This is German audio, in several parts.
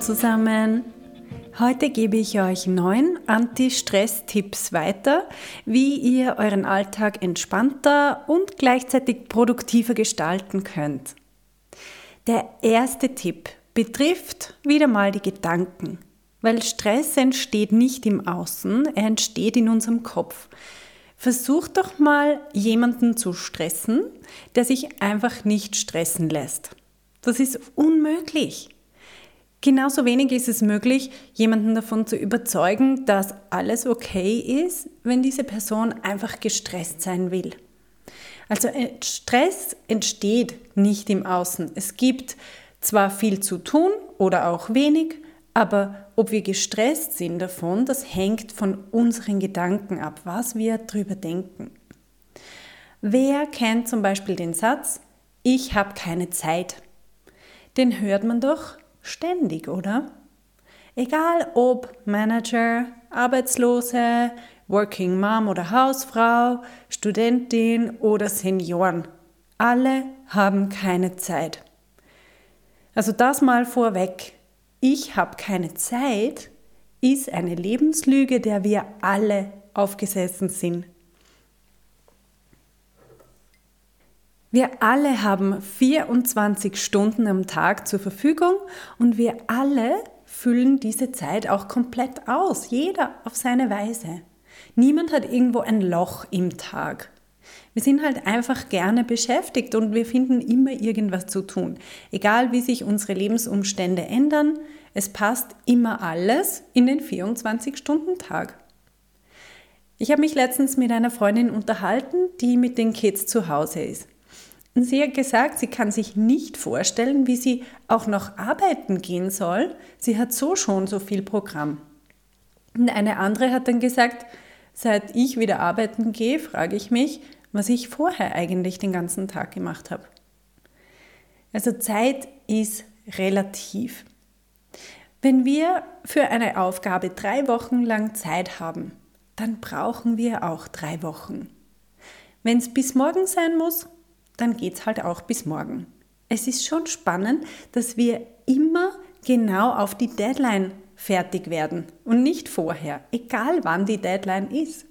Zusammen! Heute gebe ich euch neun Anti-Stress-Tipps weiter, wie ihr euren Alltag entspannter und gleichzeitig produktiver gestalten könnt. Der erste Tipp betrifft wieder mal die Gedanken, weil Stress entsteht nicht im Außen, er entsteht in unserem Kopf. Versucht doch mal jemanden zu stressen, der sich einfach nicht stressen lässt. Das ist unmöglich. Genauso wenig ist es möglich, jemanden davon zu überzeugen, dass alles okay ist, wenn diese Person einfach gestresst sein will. Also äh, Stress entsteht nicht im Außen. Es gibt zwar viel zu tun oder auch wenig, aber ob wir gestresst sind davon, das hängt von unseren Gedanken ab, was wir darüber denken. Wer kennt zum Beispiel den Satz, ich habe keine Zeit? Den hört man doch ständig, oder? Egal ob Manager, Arbeitslose, Working Mom oder Hausfrau, Studentin oder Senioren. Alle haben keine Zeit. Also das mal vorweg. Ich habe keine Zeit ist eine Lebenslüge, der wir alle aufgesessen sind. Wir alle haben 24 Stunden am Tag zur Verfügung und wir alle füllen diese Zeit auch komplett aus, jeder auf seine Weise. Niemand hat irgendwo ein Loch im Tag. Wir sind halt einfach gerne beschäftigt und wir finden immer irgendwas zu tun. Egal wie sich unsere Lebensumstände ändern, es passt immer alles in den 24-Stunden-Tag. Ich habe mich letztens mit einer Freundin unterhalten, die mit den Kids zu Hause ist. Sie hat gesagt, sie kann sich nicht vorstellen, wie sie auch noch arbeiten gehen soll. Sie hat so schon so viel Programm. Und eine andere hat dann gesagt, seit ich wieder arbeiten gehe, frage ich mich, was ich vorher eigentlich den ganzen Tag gemacht habe. Also Zeit ist relativ. Wenn wir für eine Aufgabe drei Wochen lang Zeit haben, dann brauchen wir auch drei Wochen. Wenn es bis morgen sein muss, dann geht es halt auch bis morgen. Es ist schon spannend, dass wir immer genau auf die Deadline fertig werden und nicht vorher, egal wann die Deadline ist.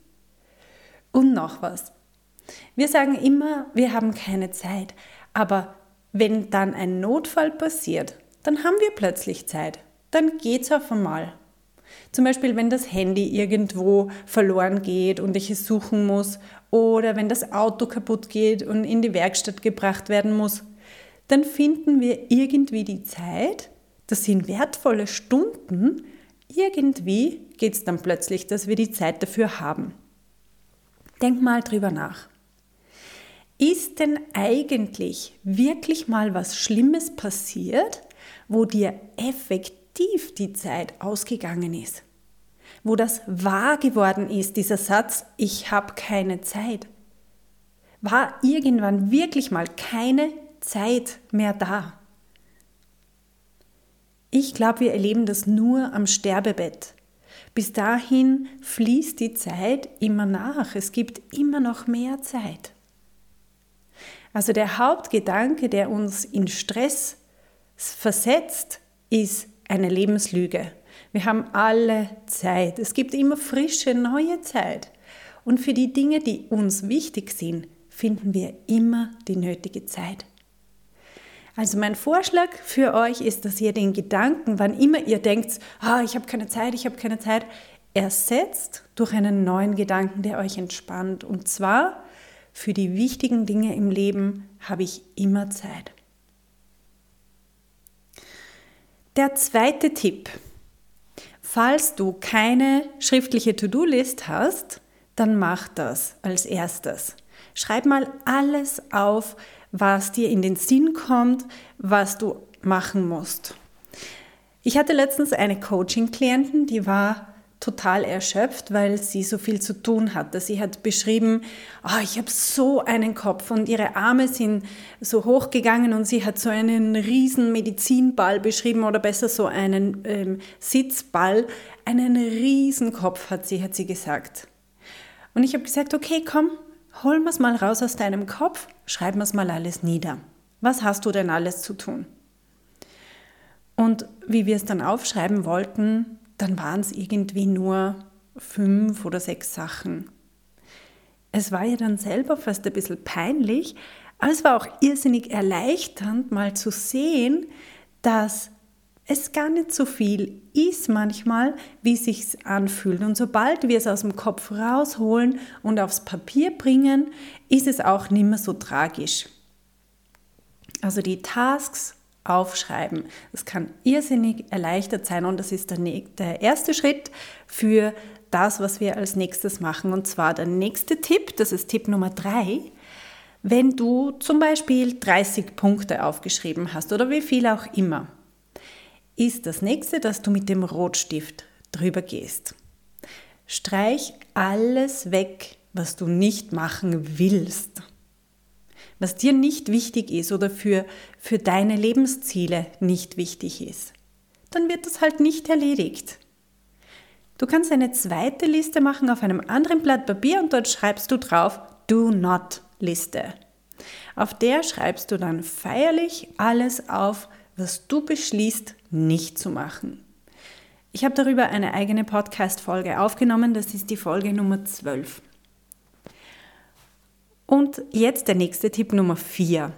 Und noch was. Wir sagen immer, wir haben keine Zeit, aber wenn dann ein Notfall passiert, dann haben wir plötzlich Zeit. Dann geht's auf einmal. Zum Beispiel, wenn das Handy irgendwo verloren geht und ich es suchen muss oder wenn das Auto kaputt geht und in die Werkstatt gebracht werden muss, dann finden wir irgendwie die Zeit, das sind wertvolle Stunden, irgendwie geht es dann plötzlich, dass wir die Zeit dafür haben. Denk mal drüber nach. Ist denn eigentlich wirklich mal was Schlimmes passiert, wo dir effektiv tief die Zeit ausgegangen ist, wo das wahr geworden ist, dieser Satz, ich habe keine Zeit, war irgendwann wirklich mal keine Zeit mehr da. Ich glaube, wir erleben das nur am Sterbebett. Bis dahin fließt die Zeit immer nach. Es gibt immer noch mehr Zeit. Also der Hauptgedanke, der uns in Stress versetzt, ist, eine Lebenslüge. Wir haben alle Zeit. Es gibt immer frische, neue Zeit. Und für die Dinge, die uns wichtig sind, finden wir immer die nötige Zeit. Also mein Vorschlag für euch ist, dass ihr den Gedanken, wann immer ihr denkt, ah, ich habe keine Zeit, ich habe keine Zeit, ersetzt durch einen neuen Gedanken, der euch entspannt. Und zwar, für die wichtigen Dinge im Leben habe ich immer Zeit. Der zweite Tipp. Falls du keine schriftliche To-Do-List hast, dann mach das als erstes. Schreib mal alles auf, was dir in den Sinn kommt, was du machen musst. Ich hatte letztens eine Coaching-Klientin, die war total erschöpft, weil sie so viel zu tun hatte. Sie hat beschrieben, oh, ich habe so einen Kopf und ihre Arme sind so hochgegangen und sie hat so einen riesen Medizinball beschrieben oder besser so einen ähm, Sitzball. Einen riesen Kopf hat sie, hat sie gesagt. Und ich habe gesagt, okay, komm, hol wir es mal raus aus deinem Kopf, schreib wir es mal alles nieder. Was hast du denn alles zu tun? Und wie wir es dann aufschreiben wollten, dann waren es irgendwie nur fünf oder sechs Sachen. Es war ja dann selber fast ein bisschen peinlich, aber es war auch irrsinnig erleichternd, mal zu sehen, dass es gar nicht so viel ist manchmal, wie sich anfühlt. Und sobald wir es aus dem Kopf rausholen und aufs Papier bringen, ist es auch nicht mehr so tragisch. Also die Tasks aufschreiben. Das kann irrsinnig erleichtert sein und das ist der, der erste Schritt für das, was wir als nächstes machen. Und zwar der nächste Tipp, das ist Tipp Nummer drei. Wenn du zum Beispiel 30 Punkte aufgeschrieben hast oder wie viel auch immer, ist das nächste, dass du mit dem Rotstift drüber gehst. Streich alles weg, was du nicht machen willst was dir nicht wichtig ist oder für, für deine Lebensziele nicht wichtig ist, dann wird das halt nicht erledigt. Du kannst eine zweite Liste machen auf einem anderen Blatt Papier und dort schreibst du drauf Do Not Liste. Auf der schreibst du dann feierlich alles auf, was du beschließt, nicht zu machen. Ich habe darüber eine eigene Podcast-Folge aufgenommen, das ist die Folge Nummer 12. Und jetzt der nächste Tipp Nummer 4.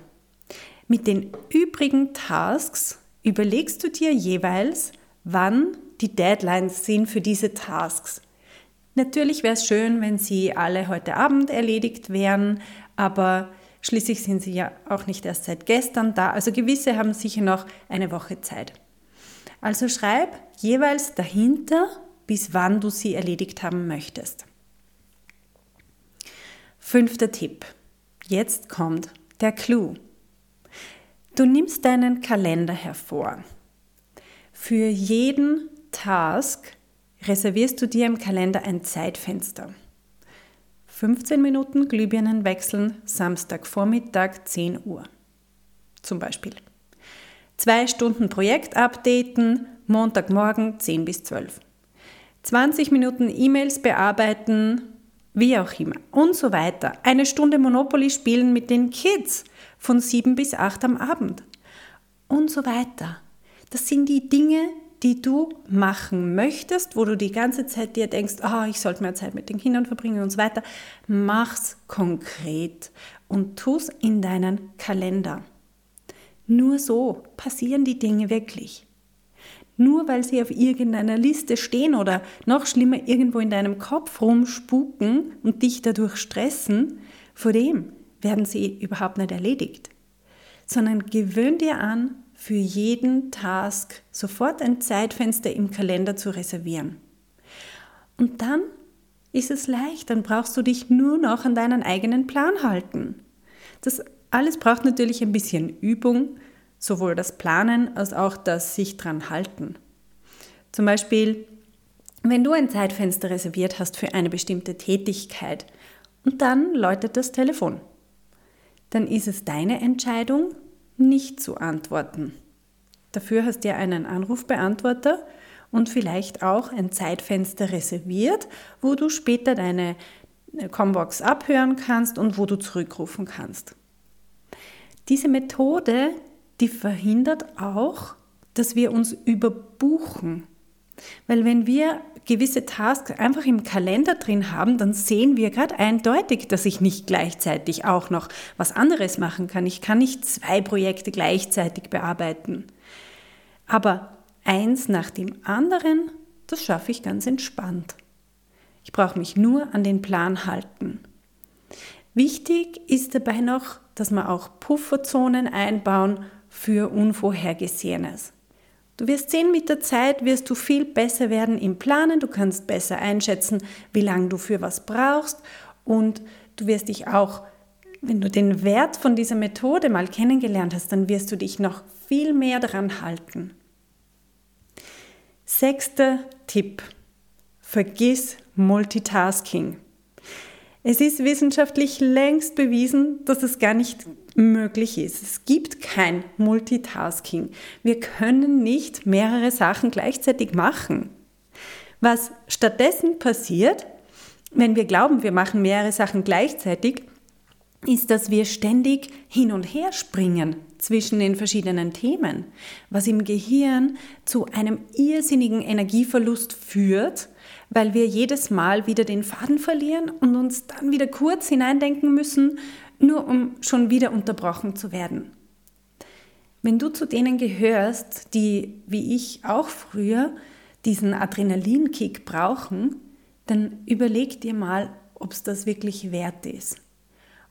Mit den übrigen Tasks überlegst du dir jeweils, wann die Deadlines sind für diese Tasks. Natürlich wäre es schön, wenn sie alle heute Abend erledigt wären, aber schließlich sind sie ja auch nicht erst seit gestern da. Also gewisse haben sicher noch eine Woche Zeit. Also schreib jeweils dahinter, bis wann du sie erledigt haben möchtest. Fünfter Tipp. Jetzt kommt der Clou. Du nimmst deinen Kalender hervor. Für jeden Task reservierst du dir im Kalender ein Zeitfenster. 15 Minuten Glühbirnen wechseln, Samstagvormittag 10 Uhr. Zum Beispiel. Zwei Stunden Projekt updaten, Montagmorgen 10 bis 12. 20 Minuten E-Mails bearbeiten, wie auch immer und so weiter. Eine Stunde Monopoly spielen mit den Kids von sieben bis acht am Abend und so weiter. Das sind die Dinge, die du machen möchtest, wo du die ganze Zeit dir denkst, oh, ich sollte mehr Zeit mit den Kindern verbringen und so weiter. Mach's konkret und tu's in deinen Kalender. Nur so passieren die Dinge wirklich. Nur weil sie auf irgendeiner Liste stehen oder noch schlimmer irgendwo in deinem Kopf rumspuken und dich dadurch stressen, vor dem werden sie überhaupt nicht erledigt. Sondern gewöhn dir an, für jeden Task sofort ein Zeitfenster im Kalender zu reservieren. Und dann ist es leicht, dann brauchst du dich nur noch an deinen eigenen Plan halten. Das alles braucht natürlich ein bisschen Übung, sowohl das Planen als auch das sich dran halten. Zum Beispiel, wenn du ein Zeitfenster reserviert hast für eine bestimmte Tätigkeit und dann läutet das Telefon, dann ist es deine Entscheidung, nicht zu antworten. Dafür hast du ja einen Anrufbeantworter und vielleicht auch ein Zeitfenster reserviert, wo du später deine Combox abhören kannst und wo du zurückrufen kannst. Diese Methode die verhindert auch, dass wir uns überbuchen. Weil wenn wir gewisse Tasks einfach im Kalender drin haben, dann sehen wir gerade eindeutig, dass ich nicht gleichzeitig auch noch was anderes machen kann. Ich kann nicht zwei Projekte gleichzeitig bearbeiten. Aber eins nach dem anderen, das schaffe ich ganz entspannt. Ich brauche mich nur an den Plan halten. Wichtig ist dabei noch, dass wir auch Pufferzonen einbauen für Unvorhergesehenes. Du wirst sehen, mit der Zeit wirst du viel besser werden im Planen, du kannst besser einschätzen, wie lange du für was brauchst und du wirst dich auch, wenn du den Wert von dieser Methode mal kennengelernt hast, dann wirst du dich noch viel mehr daran halten. Sechster Tipp. Vergiss Multitasking. Es ist wissenschaftlich längst bewiesen, dass es gar nicht möglich ist. Es gibt kein Multitasking. Wir können nicht mehrere Sachen gleichzeitig machen. Was stattdessen passiert, wenn wir glauben, wir machen mehrere Sachen gleichzeitig, ist, dass wir ständig hin und her springen zwischen den verschiedenen Themen, was im Gehirn zu einem irrsinnigen Energieverlust führt, weil wir jedes Mal wieder den Faden verlieren und uns dann wieder kurz hineindenken müssen, nur um schon wieder unterbrochen zu werden. Wenn du zu denen gehörst, die, wie ich auch früher, diesen Adrenalinkick brauchen, dann überleg dir mal, ob es das wirklich wert ist.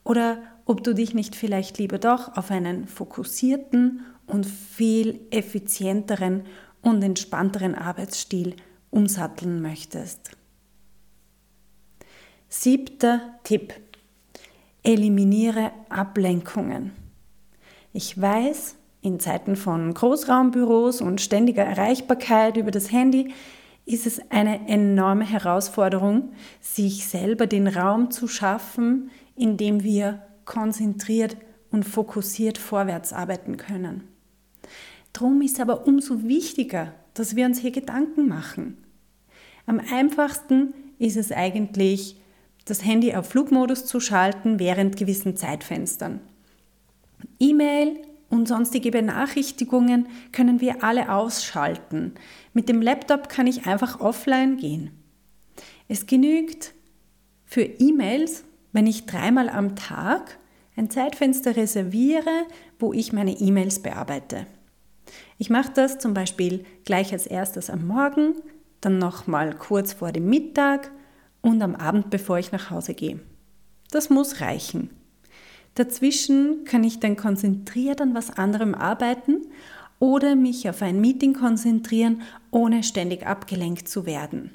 Oder ob du dich nicht vielleicht lieber doch auf einen fokussierten und viel effizienteren und entspannteren Arbeitsstil umsatteln möchtest. Siebter Tipp. Eliminiere Ablenkungen. Ich weiß, in Zeiten von Großraumbüros und ständiger Erreichbarkeit über das Handy ist es eine enorme Herausforderung, sich selber den Raum zu schaffen, in dem wir konzentriert und fokussiert vorwärts arbeiten können. Drum ist aber umso wichtiger, dass wir uns hier Gedanken machen. Am einfachsten ist es eigentlich, das Handy auf Flugmodus zu schalten während gewissen Zeitfenstern. E-Mail und sonstige Benachrichtigungen können wir alle ausschalten. Mit dem Laptop kann ich einfach offline gehen. Es genügt für E-Mails, wenn ich dreimal am Tag ein Zeitfenster reserviere, wo ich meine E-Mails bearbeite. Ich mache das zum Beispiel gleich als erstes am Morgen, dann nochmal kurz vor dem Mittag und am Abend, bevor ich nach Hause gehe. Das muss reichen. Dazwischen kann ich dann konzentriert an was anderem arbeiten oder mich auf ein Meeting konzentrieren, ohne ständig abgelenkt zu werden.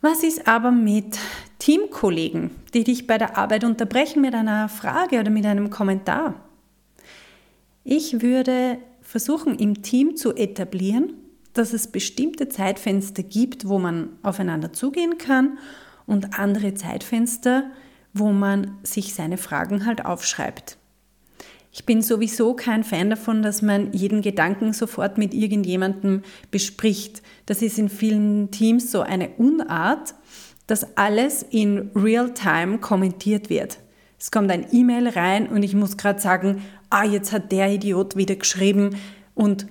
Was ist aber mit Teamkollegen, die dich bei der Arbeit unterbrechen mit einer Frage oder mit einem Kommentar? Ich würde versuchen, im Team zu etablieren, dass es bestimmte Zeitfenster gibt, wo man aufeinander zugehen kann und andere Zeitfenster, wo man sich seine Fragen halt aufschreibt. Ich bin sowieso kein Fan davon, dass man jeden Gedanken sofort mit irgendjemandem bespricht. Das ist in vielen Teams so eine Unart, dass alles in Real-Time kommentiert wird. Es kommt ein E-Mail rein und ich muss gerade sagen, ah, jetzt hat der Idiot wieder geschrieben und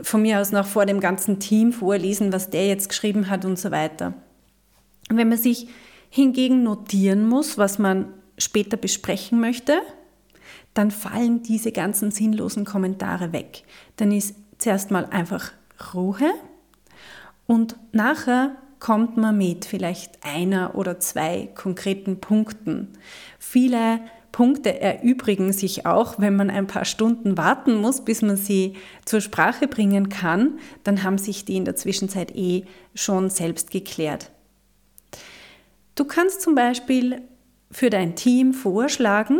von mir aus noch vor dem ganzen Team vorlesen, was der jetzt geschrieben hat und so weiter. wenn man sich hingegen notieren muss, was man später besprechen möchte, dann fallen diese ganzen sinnlosen Kommentare weg. Dann ist zuerst mal einfach Ruhe und nachher kommt man mit vielleicht einer oder zwei konkreten Punkten. Viele Punkte erübrigen sich auch, wenn man ein paar Stunden warten muss, bis man sie zur Sprache bringen kann, dann haben sich die in der Zwischenzeit eh schon selbst geklärt. Du kannst zum Beispiel für dein Team vorschlagen,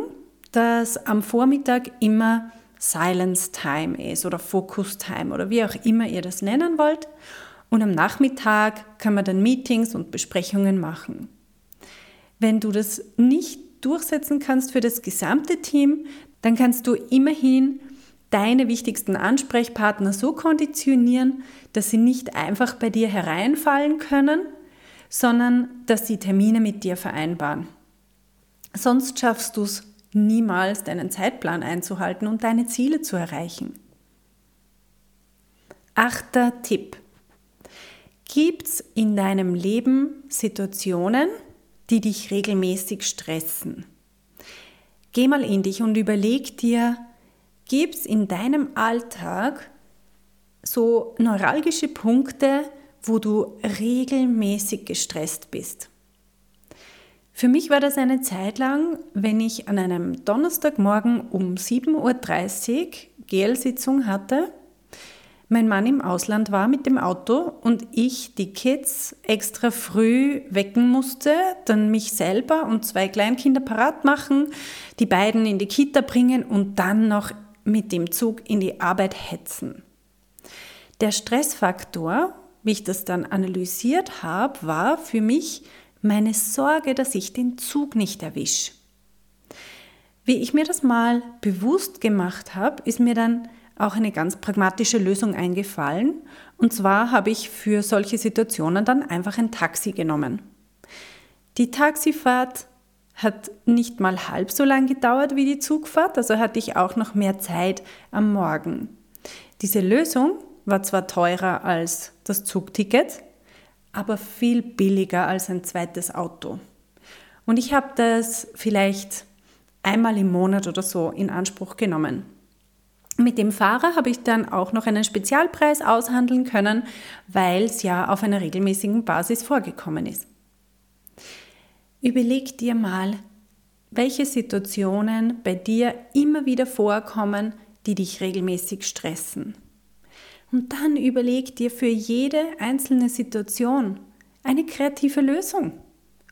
dass am Vormittag immer Silence Time ist oder Focus Time oder wie auch immer ihr das nennen wollt. Und am Nachmittag kann man dann Meetings und Besprechungen machen. Wenn du das nicht durchsetzen kannst für das gesamte Team, dann kannst du immerhin deine wichtigsten Ansprechpartner so konditionieren, dass sie nicht einfach bei dir hereinfallen können, sondern dass sie Termine mit dir vereinbaren. Sonst schaffst du es niemals, deinen Zeitplan einzuhalten und deine Ziele zu erreichen. Achter Tipp. Gibt es in deinem Leben Situationen, die dich regelmäßig stressen. Geh mal in dich und überleg dir, gibt es in deinem Alltag so neuralgische Punkte, wo du regelmäßig gestresst bist? Für mich war das eine Zeit lang, wenn ich an einem Donnerstagmorgen um 7.30 Uhr GL-Sitzung hatte mein Mann im Ausland war mit dem Auto und ich die Kids extra früh wecken musste, dann mich selber und zwei Kleinkinder parat machen, die beiden in die Kita bringen und dann noch mit dem Zug in die Arbeit hetzen. Der Stressfaktor, wie ich das dann analysiert habe, war für mich meine Sorge, dass ich den Zug nicht erwische. Wie ich mir das mal bewusst gemacht habe, ist mir dann auch eine ganz pragmatische Lösung eingefallen. Und zwar habe ich für solche Situationen dann einfach ein Taxi genommen. Die Taxifahrt hat nicht mal halb so lang gedauert wie die Zugfahrt, also hatte ich auch noch mehr Zeit am Morgen. Diese Lösung war zwar teurer als das Zugticket, aber viel billiger als ein zweites Auto. Und ich habe das vielleicht einmal im Monat oder so in Anspruch genommen. Mit dem Fahrer habe ich dann auch noch einen Spezialpreis aushandeln können, weil es ja auf einer regelmäßigen Basis vorgekommen ist. Überleg dir mal, welche Situationen bei dir immer wieder vorkommen, die dich regelmäßig stressen. Und dann überleg dir für jede einzelne Situation eine kreative Lösung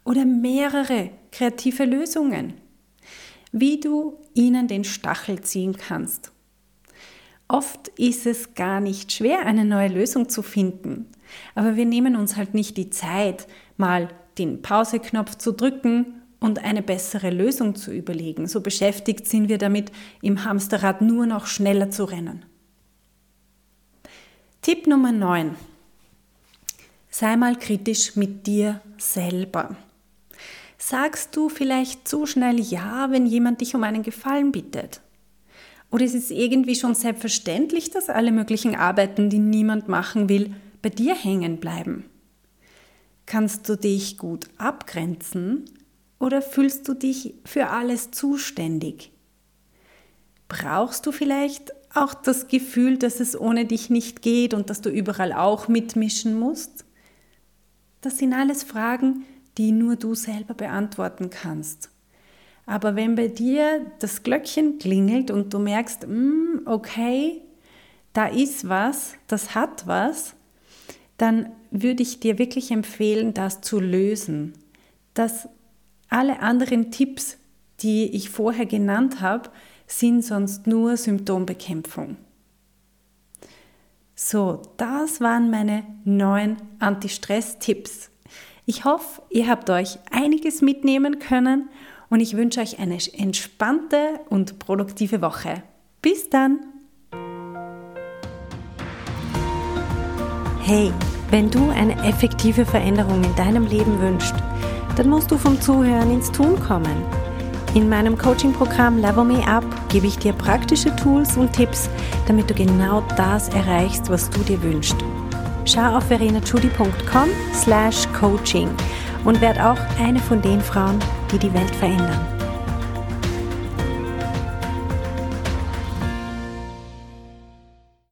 oder mehrere kreative Lösungen, wie du ihnen den Stachel ziehen kannst. Oft ist es gar nicht schwer, eine neue Lösung zu finden, aber wir nehmen uns halt nicht die Zeit, mal den Pauseknopf zu drücken und eine bessere Lösung zu überlegen. So beschäftigt sind wir damit, im Hamsterrad nur noch schneller zu rennen. Tipp Nummer 9. Sei mal kritisch mit dir selber. Sagst du vielleicht zu schnell Ja, wenn jemand dich um einen Gefallen bittet? Oder ist es irgendwie schon selbstverständlich, dass alle möglichen Arbeiten, die niemand machen will, bei dir hängen bleiben? Kannst du dich gut abgrenzen oder fühlst du dich für alles zuständig? Brauchst du vielleicht auch das Gefühl, dass es ohne dich nicht geht und dass du überall auch mitmischen musst? Das sind alles Fragen, die nur du selber beantworten kannst. Aber wenn bei dir das Glöckchen klingelt und du merkst, mm, okay, da ist was, das hat was, dann würde ich dir wirklich empfehlen, das zu lösen. Dass alle anderen Tipps, die ich vorher genannt habe, sind sonst nur Symptombekämpfung. So, das waren meine neun Anti-Stress-Tipps. Ich hoffe, ihr habt euch einiges mitnehmen können und ich wünsche euch eine entspannte und produktive Woche. Bis dann! Hey, wenn du eine effektive Veränderung in deinem Leben wünschst, dann musst du vom Zuhören ins Tun kommen. In meinem Coaching-Programm Level Me Up gebe ich dir praktische Tools und Tipps, damit du genau das erreichst, was du dir wünschst. Schau auf verenachudi.com slash coaching und werd auch eine von den Frauen, die die Welt verändern.